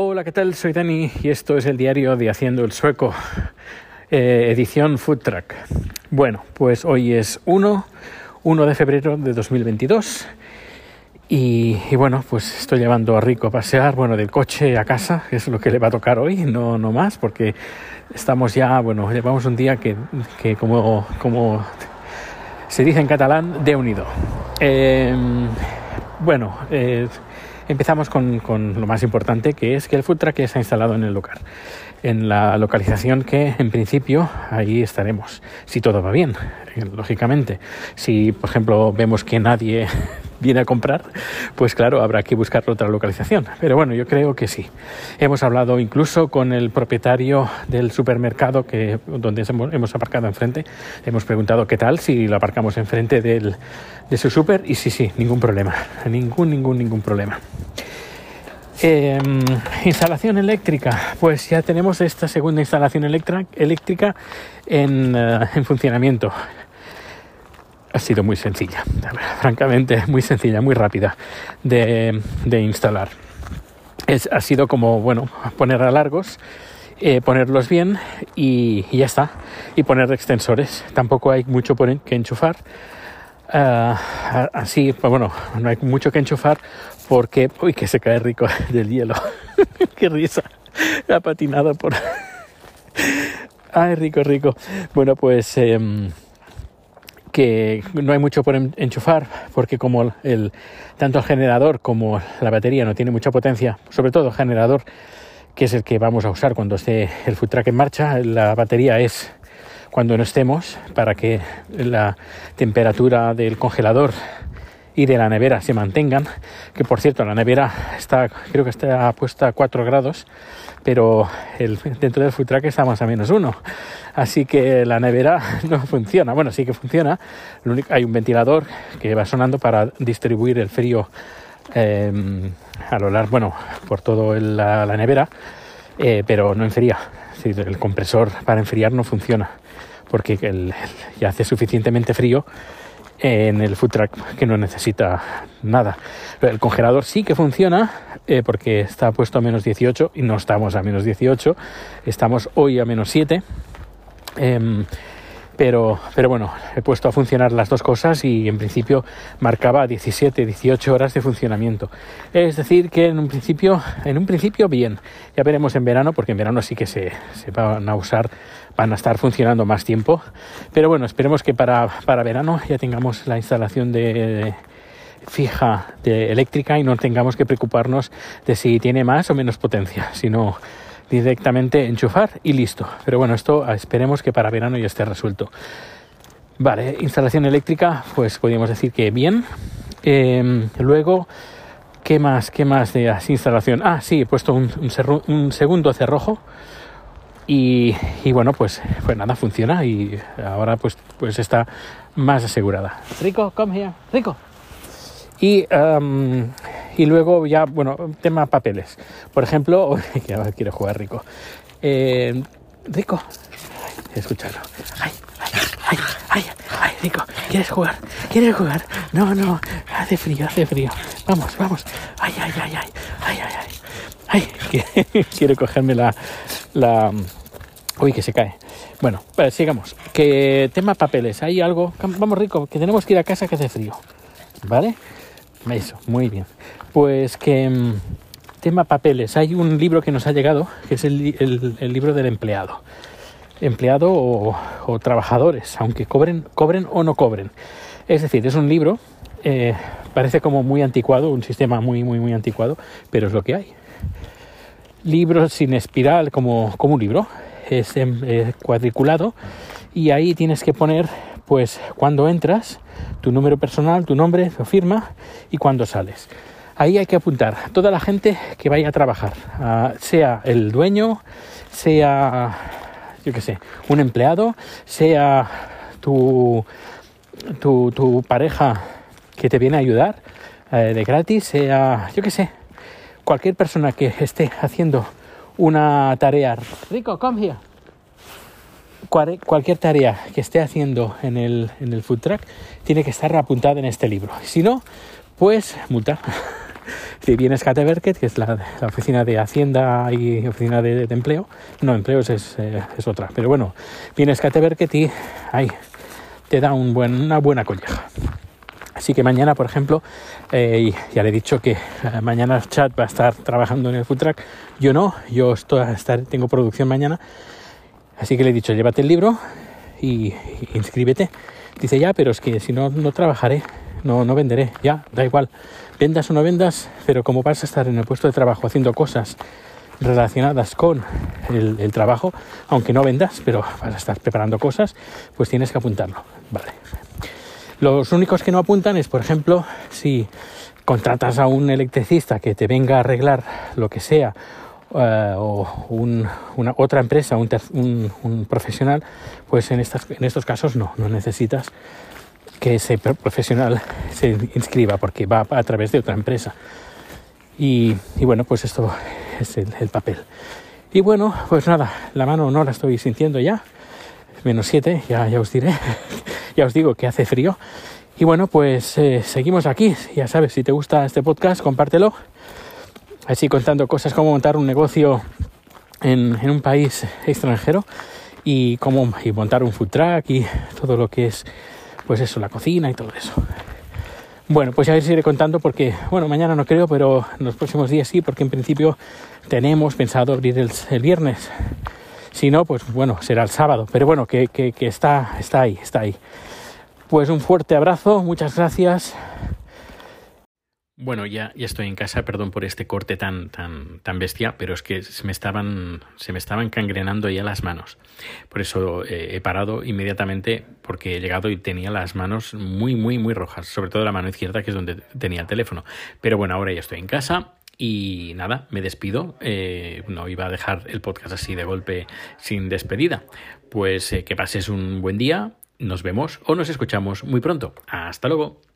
Hola, ¿qué tal? Soy Dani y esto es el diario de Haciendo el Sueco, eh, edición Food Truck. Bueno, pues hoy es 1, 1 de febrero de 2022 y, y, bueno, pues estoy llevando a Rico a pasear, bueno, del coche a casa, que es lo que le va a tocar hoy, no, no más, porque estamos ya, bueno, llevamos un día que, que como, como se dice en catalán, de unido. Eh, bueno, eh, empezamos con, con, lo más importante, que es que el food truck está instalado en el lugar, en la localización que en principio ahí estaremos, si todo va bien, lógicamente. Si, por ejemplo, vemos que nadie viene a comprar, pues claro, habrá que buscar otra localización. Pero bueno, yo creo que sí. Hemos hablado incluso con el propietario del supermercado que, donde hemos aparcado enfrente. Hemos preguntado qué tal si lo aparcamos enfrente del, de su super y sí, sí, ningún problema. Ningún, ningún, ningún problema. Eh, instalación eléctrica, pues ya tenemos esta segunda instalación eléctrica en, uh, en funcionamiento ha sido muy sencilla, francamente muy sencilla, muy rápida de, de instalar. Es, ha sido como, bueno, poner a largos, eh, ponerlos bien y, ya está. Y poner extensores. Tampoco hay mucho por, que enchufar. Uh, así, pues bueno, no hay mucho que enchufar porque, uy, que se cae rico del hielo. Qué risa. Ha patinado por... Ay, rico, rico. Bueno, pues... Eh, que no hay mucho por enchufar porque como tanto el generador como la batería no tiene mucha potencia, sobre todo el generador que es el que vamos a usar cuando esté el food truck en marcha, la batería es cuando no estemos para que la temperatura del congelador y de la nevera se mantengan, que por cierto la nevera está creo que está puesta a 4 grados pero el, dentro del food truck estamos a menos uno. Así que la nevera no funciona. Bueno, sí que funciona. Único, hay un ventilador que va sonando para distribuir el frío eh, a lo largo, bueno, por toda la, la, nevera, eh, pero no enfría. Decir, el compresor para enfriar no funciona porque el, ya hace suficientemente frío en el food truck que no necesita nada. El congelador sí que funciona eh, porque está puesto a menos 18 y no estamos a menos 18, estamos hoy a menos 7. Eh, pero, pero bueno, he puesto a funcionar las dos cosas y en principio marcaba 17, 18 horas de funcionamiento. Es decir, que en un principio, en un principio bien. Ya veremos en verano, porque en verano sí que se, van a usar, van a estar funcionando más tiempo. Pero bueno, esperemos que para, para verano ya tengamos la instalación de, de fija de eléctrica y no tengamos que preocuparnos de si tiene más o menos potencia, sino directamente enchufar y listo. Pero bueno, esto esperemos que para verano ya esté resuelto. Vale, instalación eléctrica, pues podríamos decir que bien. Eh, luego, ¿qué más? ¿Qué más de instalación? Ah, sí, he puesto un, un, cerro, un segundo cerrojo. Y, y, bueno, pues, pues nada, funciona y ahora pues, pues está más asegurada. Rico, come here. Rico. Y um, y luego ya, bueno, tema papeles. Por ejemplo, quiero jugar rico. Eh, rico, escucharlo. Ay, ay, ay, ay, ay, rico, ¿quieres jugar? ¿Quieres jugar? No, no, hace frío, hace frío. Vamos, vamos. Ay, ay, ay, ay, ay, ay, ay. Ay, cogerme la, la... Uy, que se cae. Bueno, pues sigamos. Que tema papeles. Hay algo. Vamos, rico, que tenemos que ir a casa que hace frío. ¿Vale? Eso, muy bien. Pues que mm, tema papeles. Hay un libro que nos ha llegado, que es el, el, libro del empleado. Empleado o, trabajadores, aunque cobren, cobren o no cobren. Es decir, es un libro, eh, parece como muy anticuado, un sistema muy, muy, muy anticuado, pero es lo que hay. Libro sin espiral, como, como un libro, es eh, cuadriculado, y ahí tienes que poner pues cuando entras, tu número personal, tu nombre, tu firma y cuando sales. Ahí hay que apuntar toda la gente que vaya a trabajar, sea el dueño, sea, yo qué sé, un empleado, sea tu, tu, tu pareja que te viene a ayudar eh, de gratis, sea, yo qué sé, cualquier persona que esté haciendo una tarea. Rico, come here cualquier tarea que esté haciendo en el, en el food truck tiene que estar apuntada en este libro. Si no, pues multa. Si vienes a que es la, oficina de Hacienda y oficina de, empleo, no, empleos es, eh, es, otra, pero bueno, vienes a y ahí te da una buena colleja. Así que mañana, por ejemplo, eh, ya le he dicho que eh, mañana Chat va a estar trabajando en el food track. Yo no, yo estoy estar, tengo producción mañana. Así que le he dicho, llévate el libro y, inscríbete. Dice, ya, pero es que si no, no trabajaré, no, no venderé. Ya, da igual. Vendas o no vendas, pero como vas a estar en el puesto de trabajo haciendo cosas relacionadas con el, el trabajo, aunque no vendas, pero vas a estar preparando cosas, pues tienes que apuntarlo. Vale. Los únicos que no apuntan es, por ejemplo, si contratas a un electricista que te venga a arreglar lo que sea, eh, o una, otra empresa, un, un, profesional, pues en, estas, en estos casos no, no necesitas que ese profesional se inscriba porque va a través de otra empresa. Y, y bueno, pues esto es el, el, papel. Y bueno, pues nada, la mano no la estoy sintiendo ya. Menos 7, ya, ya os diré. ya os digo que hace frío. Y bueno, pues eh, seguimos aquí. Ya sabes, si te gusta este podcast, compártelo. Así contando cosas como montar un negocio en, un país extranjero y cómo y montar un food truck y todo lo que es, pues eso, la cocina y todo eso. Bueno, pues ya os iré contando porque, bueno, mañana no creo, pero en los próximos días sí, porque en principio tenemos pensado abrir el, viernes. Si no, pues bueno, será el sábado. Pero bueno, que, que, que está, está ahí, está ahí. Pues un fuerte abrazo, muchas gracias. Bueno, ya, ya estoy en casa, perdón por este corte tan, tan, tan bestia, pero es que se me estaban, se me estaban cangrenando ya las manos. Por eso eh, he parado inmediatamente porque he llegado y tenía las manos muy, muy, muy rojas, sobre todo la mano izquierda, que es donde tenía el teléfono. Pero bueno, ahora ya estoy en casa y nada, me despido. Eh, no iba a dejar el podcast así de golpe sin despedida. Pues eh, que pases un buen día, nos vemos o nos escuchamos muy pronto. Hasta luego.